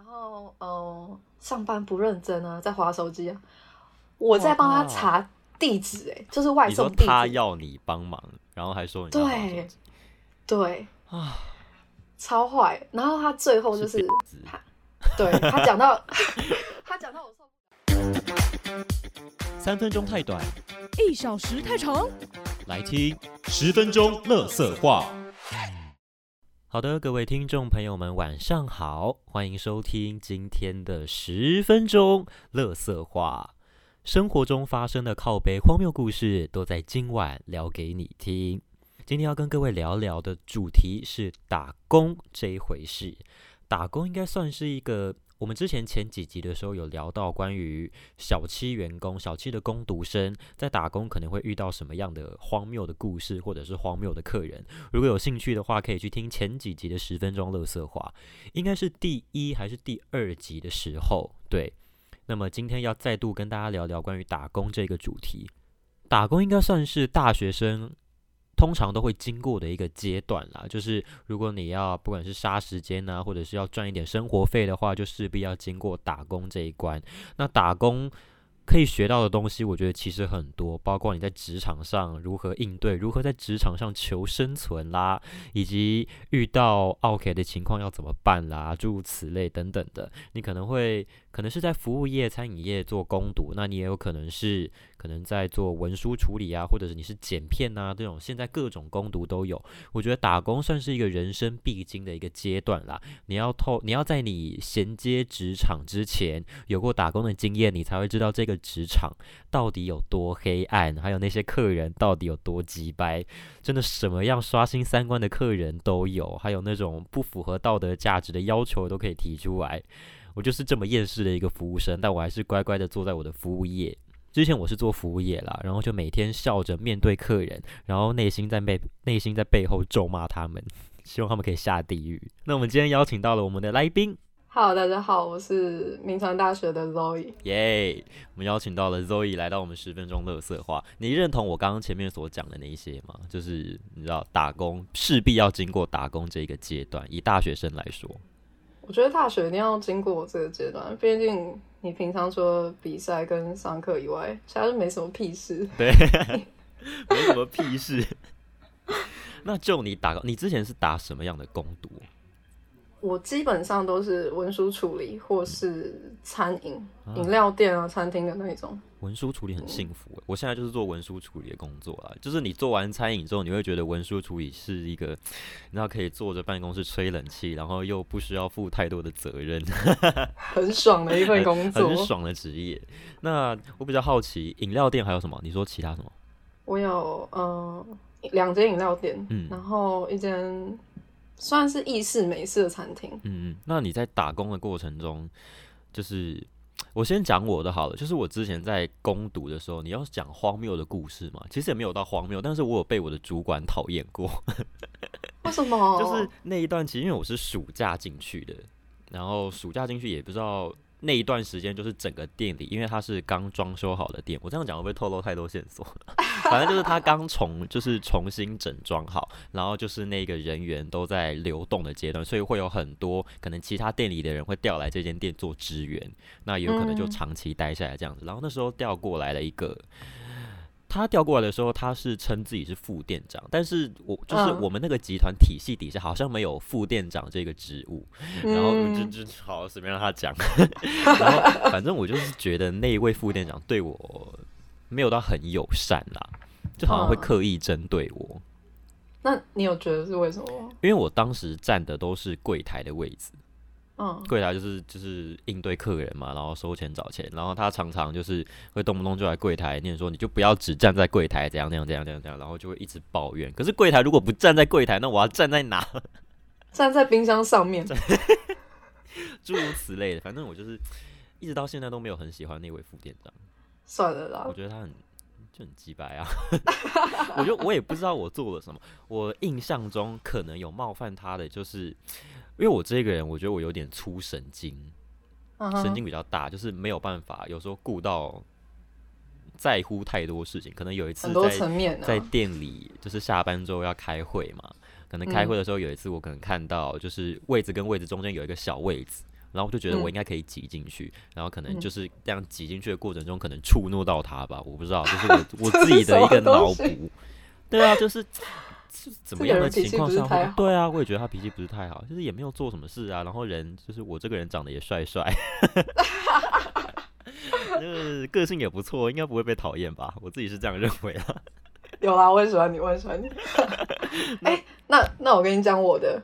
然后呃，上班不认真啊，在划手机啊，我在帮他查地址，哎，就是外送地址。他要你帮忙，然后还说你对对啊，超坏。然后他最后就是他，对他讲到 他讲到我受三分钟太短，一小时太长，来听十分钟乐色话。好的，各位听众朋友们，晚上好，欢迎收听今天的十分钟乐色话。生活中发生的靠背荒谬故事，都在今晚聊给你听。今天要跟各位聊聊的主题是打工这一回事。打工应该算是一个。我们之前前几集的时候有聊到关于小七员工、小七的工读生在打工可能会遇到什么样的荒谬的故事，或者是荒谬的客人。如果有兴趣的话，可以去听前几集的十分钟乐色话，应该是第一还是第二集的时候。对，那么今天要再度跟大家聊聊关于打工这个主题。打工应该算是大学生。通常都会经过的一个阶段啦，就是如果你要不管是杀时间呢，或者是要赚一点生活费的话，就势必要经过打工这一关。那打工。可以学到的东西，我觉得其实很多，包括你在职场上如何应对，如何在职场上求生存啦，以及遇到 OK 的情况要怎么办啦，诸如此类等等的。你可能会可能是在服务业、餐饮业做攻读，那你也有可能是可能在做文书处理啊，或者是你是剪片啊这种，现在各种攻读都有。我觉得打工算是一个人生必经的一个阶段啦。你要透，你要在你衔接职场之前有过打工的经验，你才会知道这个。职场到底有多黑暗？还有那些客人到底有多鸡掰？真的什么样刷新三观的客人都有，还有那种不符合道德价值的要求都可以提出来。我就是这么厌世的一个服务生，但我还是乖乖的坐在我的服务业。之前我是做服务业啦，然后就每天笑着面对客人，然后内心在背内心在背后咒骂他们，希望他们可以下地狱。那我们今天邀请到了我们的来宾。Hello，大家好，我是明传大学的 Zoe。耶，我们邀请到了 Zoe 来到我们十分钟乐色话。你认同我刚刚前面所讲的那一些吗？就是你知道打工势必要经过打工这个阶段，以大学生来说，我觉得大学一定要经过这个阶段，毕竟你平常除了比赛跟上课以外，其他是没什么屁事。对，没什么屁事。那就你打，你之前是打什么样的攻读？我基本上都是文书处理，或是餐饮、饮料店啊、餐厅的那种。文书处理很幸福，我现在就是做文书处理的工作啦。就是你做完餐饮之后，你会觉得文书处理是一个，你知道可以坐着办公室吹冷气，然后又不需要负太多的责任，很爽的一份工作，很爽的职业。那我比较好奇，饮料店还有什么？你说其他什么？我有嗯两间饮料店，嗯，然后一间。算是意式美式的餐厅。嗯嗯，那你在打工的过程中，就是我先讲我的好了。就是我之前在攻读的时候，你要讲荒谬的故事嘛？其实也没有到荒谬，但是我有被我的主管讨厌过。为什么？就是那一段，其实因为我是暑假进去的，然后暑假进去也不知道。那一段时间就是整个店里，因为它是刚装修好的店，我这样讲会不会透露太多线索？反正就是它刚重，就是重新整装好，然后就是那个人员都在流动的阶段，所以会有很多可能其他店里的人会调来这间店做支援，那有可能就长期待下来这样子。然后那时候调过来了一个。他调过来的时候，他是称自己是副店长，但是我就是我们那个集团体系底下好像没有副店长这个职务，然后就就好随便让他讲，然后反正我就是觉得那一位副店长对我没有到很友善啦，就好像会刻意针对我。那你有觉得是为什么？因为我当时站的都是柜台的位置。柜台就是就是应对客人嘛，然后收钱找钱，然后他常常就是会动不动就来柜台念说，你就不要只站在柜台，怎样怎样怎样怎样怎样，然后就会一直抱怨。可是柜台如果不站在柜台，那我要站在哪？站在冰箱上面，诸如此类的。反正我就是 一直到现在都没有很喜欢那位副店长。算了啦，我觉得他很就很鸡白啊。我就我也不知道我做了什么，我印象中可能有冒犯他的就是。因为我这个人，我觉得我有点粗神经，神经比较大，就是没有办法，有时候顾到在乎太多事情。可能有一次在在店里，就是下班之后要开会嘛，可能开会的时候有一次，我可能看到就是位置跟位置中间有一个小位置，然后我就觉得我应该可以挤进去，然后可能就是这样挤进去的过程中，可能触怒到他吧，我不知道，就是我 我自己的一个脑补。对啊，就是是怎么样的情况下？对啊，我也觉得他脾气不是太好，就是也没有做什么事啊，然后人就是我这个人长得也帅帅，就是个性也不错，应该不会被讨厌吧？我自己是这样认为啊。有啦，我很喜欢你，我很喜欢你。哎，那那我跟你讲我的，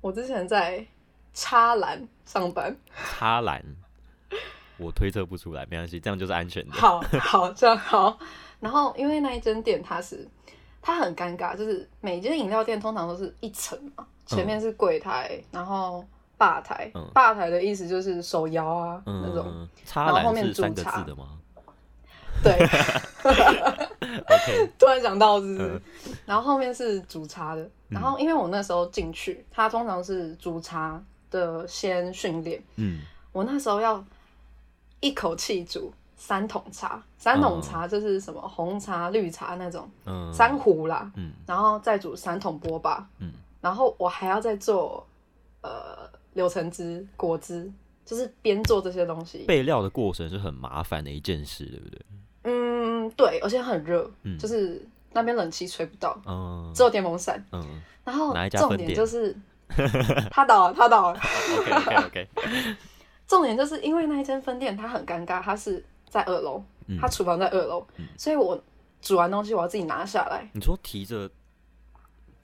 我之前在。插篮上班，插篮，我推测不出来，没关系，这样就是安全的。好好，这样好。然后，因为那一间店它是，它很尴尬，就是每间饮料店通常都是一层嘛，前面是柜台，然后吧台，吧台的意思就是手摇啊那种。插篮是三个字的吗？对。突然想到是，然后后面是煮茶的，然后因为我那时候进去，它通常是煮茶。的先训练，嗯，我那时候要一口气煮三桶茶，三桶茶就是什么红茶、绿茶那种，嗯，三壶啦，嗯，然后再煮三桶波霸，嗯，然后我还要再做呃柳橙汁、果汁，就是边做这些东西，备料的过程是很麻烦的一件事，对不对？嗯，对，而且很热，嗯，就是那边冷气吹不到，嗯，只有电风扇，嗯，然后重点就是。他倒了，他倒了。OK OK OK。重点就是因为那一间分店，它很尴尬，它是在二楼，它厨房在二楼，所以我煮完东西我要自己拿下来。你说提着？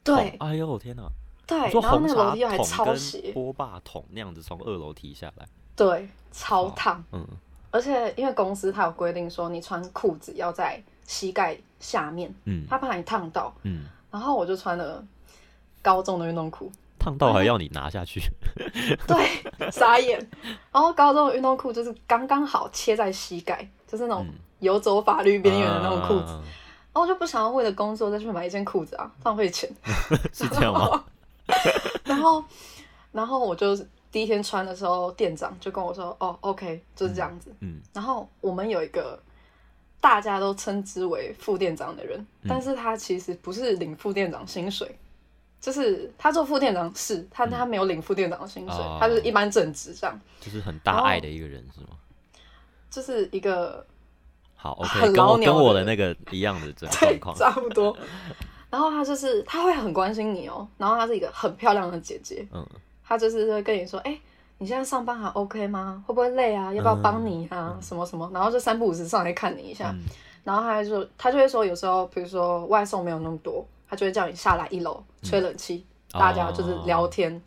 对。哎呦天哪！对，然后那个楼梯又还超斜，波霸桶那样子从二楼提下来。对，超烫。嗯。而且因为公司它有规定说，你穿裤子要在膝盖下面，嗯，他怕你烫到，嗯。然后我就穿了高中的运动裤。烫到还要你拿下去，对，傻眼。然后高中的运动裤就是刚刚好切在膝盖，就是那种游走法律边缘的那种裤子。然后我就不想要为了工作再去买一件裤子啊，浪费钱。是这样吗？然后，然后我就第一天穿的时候，店长就跟我说：“哦，OK，就是这样子。”嗯。然后我们有一个大家都称之为副店长的人，但是他其实不是领副店长薪水。就是他做副店长，是他他没有领副店长的薪水，他是一般正职这样。就是很大爱的一个人是吗？就是一个好 OK，跟我跟我的那个一样的状况，差不多。然后他就是他会很关心你哦，然后他是一个很漂亮的姐姐，嗯，他就是会跟你说，哎，你现在上班还 OK 吗？会不会累啊？要不要帮你啊？什么什么？然后就三不五时上来看你一下，然后他就他就会说，有时候比如说外送没有那么多。他就会叫你下来一楼吹冷气，大家就是聊天，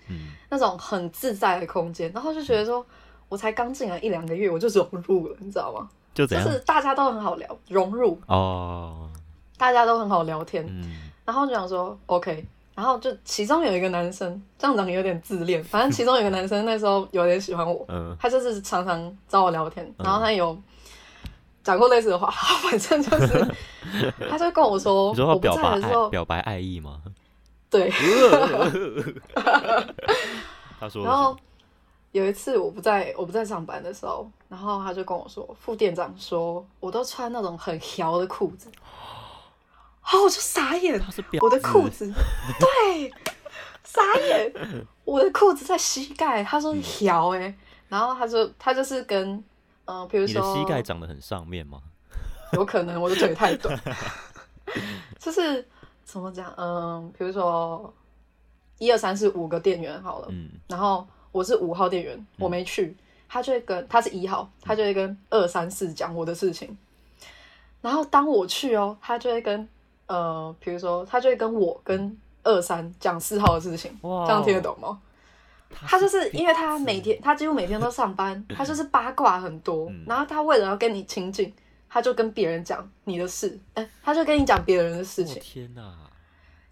那种很自在的空间。然后就觉得说，我才刚进来一两个月，我就融入了，你知道吗？就是大家都很好聊，融入哦，大家都很好聊天。然后就想说，OK。然后就其中有一个男生，这样讲有点自恋。反正其中有一个男生那时候有点喜欢我，他就是常常找我聊天。然后他有。讲过类似的话，反正就是，他就跟我说，我表白的时候表白爱意吗？对。他说。然后有一次我不在，我不在上班的时候，然后他就跟我说，副店长说我都穿那种很条的裤子，然后我就傻眼，我的裤子，对，傻眼，我的裤子在膝盖，他说条哎，然后他说他就是跟。嗯，比如说，你的膝盖长得很上面吗？有可能我的腿太短 就是怎么讲？嗯，比如说一二三四五个店员好了，嗯，然后我是五号店员，我没去，他就会跟他是一号，他就会跟二三四讲我的事情，然后当我去哦，他就会跟呃，比如说他就会跟我跟二三讲四号的事情，这样听得懂吗？他就是因为他每天，他几乎每天都上班，他就是八卦很多。然后他为了要跟你亲近，他就跟别人讲你的事，哎，他就跟你讲别人的事情。天哪，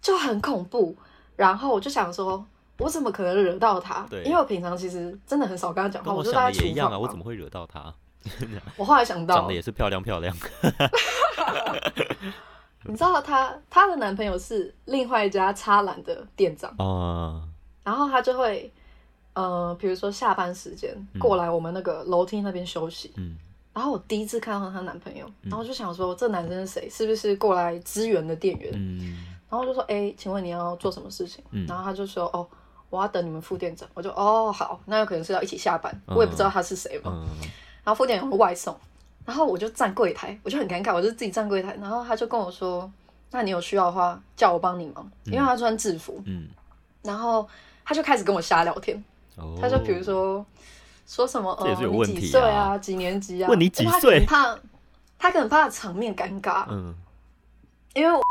就很恐怖。然后我就想说，我怎么可能惹到他？因为我平常其实真的很少跟他讲话。我就在也一样啊，我怎么会惹到他？我后来想 到，长得也是漂亮漂亮。你知道他他的男朋友是另外一家插篮的店长啊，然后他就会。呃，比如说下班时间过来我们那个楼梯那边休息，嗯，然后我第一次看到她男朋友，然后就想说这男生是谁？是不是过来支援的店员？嗯，然后就说，哎，请问你要做什么事情？然后他就说，哦，我要等你们副店长。我就哦好，那有可能是要一起下班，我也不知道他是谁嘛。然后副店长外送，然后我就站柜台，我就很尴尬，我就自己站柜台。然后他就跟我说：“那你有需要的话，叫我帮你忙。”因为他穿制服。嗯。然后他就开始跟我瞎聊天。哦。他就比如说说什么呃，你几岁啊？几年级啊？问你几岁？怕他可能怕场面尴尬。嗯。因为我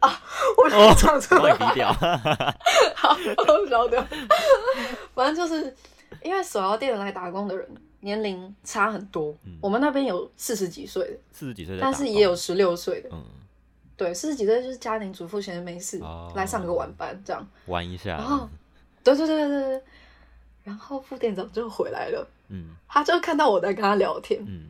啊，我讲出来低调。好，我晓得。反正就是因为手摇店来打工的人。年龄差很多，我们那边有四十几岁的，四十几岁，但是也有十六岁的。嗯，对，四十几岁就是家庭主妇，闲着没事来上个晚班，这样玩一下。然后，对对对对对，然后副店长就回来了，嗯，他就看到我在跟他聊天，嗯，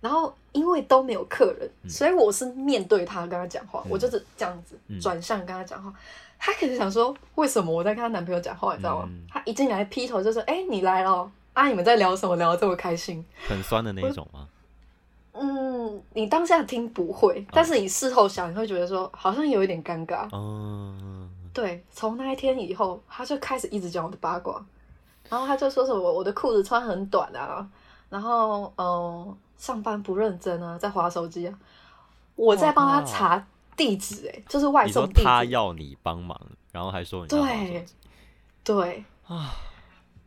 然后因为都没有客人，所以我是面对他跟他讲话，我就是这样子转向跟他讲话。他可能想说，为什么我在跟他男朋友讲话，你知道吗？他一进来劈头就说：“哎，你来了。”啊！你们在聊什么？聊得这么开心？很酸的那一种吗？嗯，你当下听不会，但是你事后想，你会觉得说好像有一点尴尬。嗯，对。从那一天以后，他就开始一直讲我的八卦，然后他就说什么我的裤子穿很短啊，然后嗯，上班不认真啊，在划手机啊。我在帮他查地址，哎，就是外送地址。他要你帮忙，然后还说你对对啊。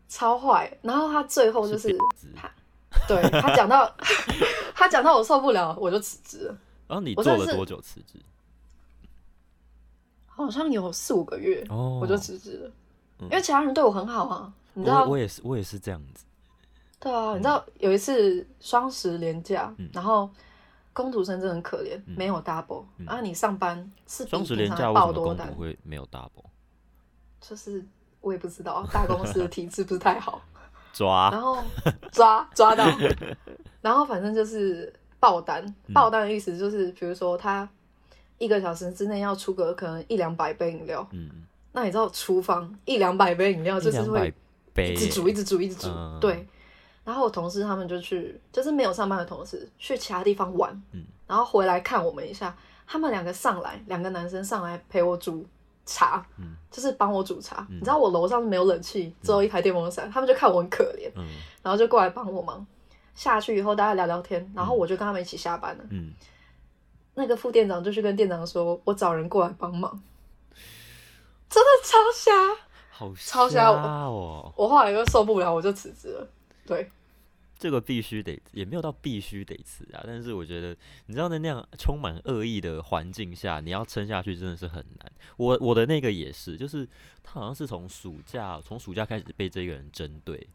超坏，然后他最后就是他，对他讲到他讲到我受不了，我就辞职了。然后你做了多久辞职？好像有四五个月，我就辞职了。因为其他人对我很好啊，你知道，我也是，我也是这样子。对啊，你知道有一次双十连假，然后工读生真的很可怜，没有 double。然后你上班是双十连假，为什么工读会没有 double？就是。我也不知道，大公司的体质不是太好，抓，然后抓抓到，然后反正就是爆单，爆单的意思就是，比如说他一个小时之内要出个可能一两百杯饮料，嗯，那你知道厨房一两百杯饮料就是会一直煮一直煮一直煮，对，然后我同事他们就去，就是没有上班的同事去其他地方玩，嗯，然后回来看我们一下，他们两个上来，两个男生上来陪我煮。茶，嗯，就是帮我煮茶。你知道我楼上是没有冷气，只有一台电风扇，他们就看我很可怜，嗯，然后就过来帮我忙。下去以后大家聊聊天，然后我就跟他们一起下班了。嗯，那个副店长就去跟店长说：“我找人过来帮忙。”真的超瞎，好超瞎哦！我后来就受不了，我就辞职了。对。这个必须得，也没有到必须得辞啊。但是我觉得，你知道，在那样充满恶意的环境下，你要撑下去真的是很难。我我的那个也是，就是他好像是从暑假从暑假开始被这个人针对，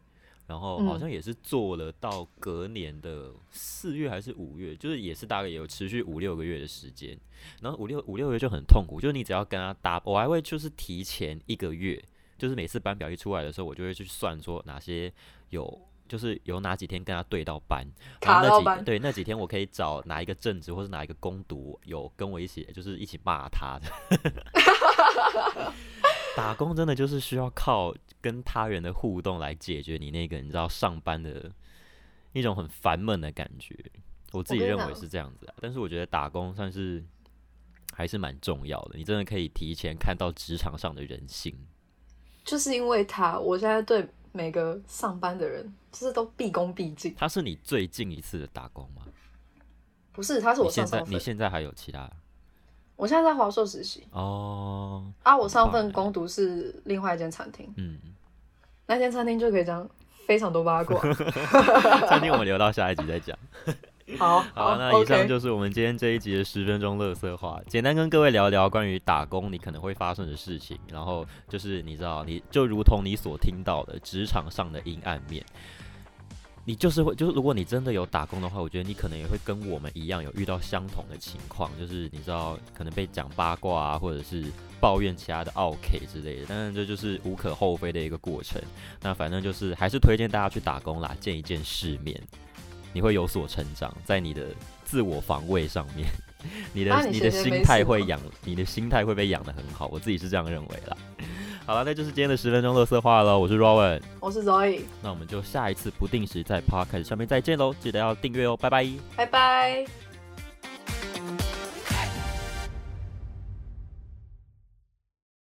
然后好像也是做了到隔年的四月还是五月，就是也是大概有持续五六个月的时间。然后五六五六个月就很痛苦，就是你只要跟他搭，我还会就是提前一个月，就是每次班表一出来的时候，我就会去算说哪些有。就是有哪几天跟他对到班，然后那几对那几天我可以找哪一个正职或是哪一个攻读有跟我一起，就是一起骂他的。打工真的就是需要靠跟他人的互动来解决你那个你知道上班的一种很烦闷的感觉。我自己认为是这样子啊，但是我觉得打工算是还是蛮重要的，你真的可以提前看到职场上的人性。就是因为他，我现在对。每个上班的人就是都毕恭毕敬。他是你最近一次的打工吗？不是，他是我现在。你现在还有其他？我现在在华硕实习。哦。啊，我上份工读是另外一间餐厅。嗯。那间餐厅就可以讲非常多八卦。餐厅我们留到下一集再讲。好，好，那以上就是我们今天这一集的十分钟乐色话，简单跟各位聊聊关于打工你可能会发生的事情，然后就是你知道，你就如同你所听到的职场上的阴暗面，你就是会，就是如果你真的有打工的话，我觉得你可能也会跟我们一样有遇到相同的情况，就是你知道可能被讲八卦啊，或者是抱怨其他的 OK 之类的，但是这就是无可厚非的一个过程。那反正就是还是推荐大家去打工啦，见一见世面。你会有所成长，在你的自我防卫上面，你的你的心态会养，你的心态会被养的很好，我自己是这样认为啦。好了，那就是今天的十分钟乐色话了。我是 Rowan，我是 Zoe，那我们就下一次不定时在 Podcast 上面再见喽，记得要订阅哦，拜拜，拜拜。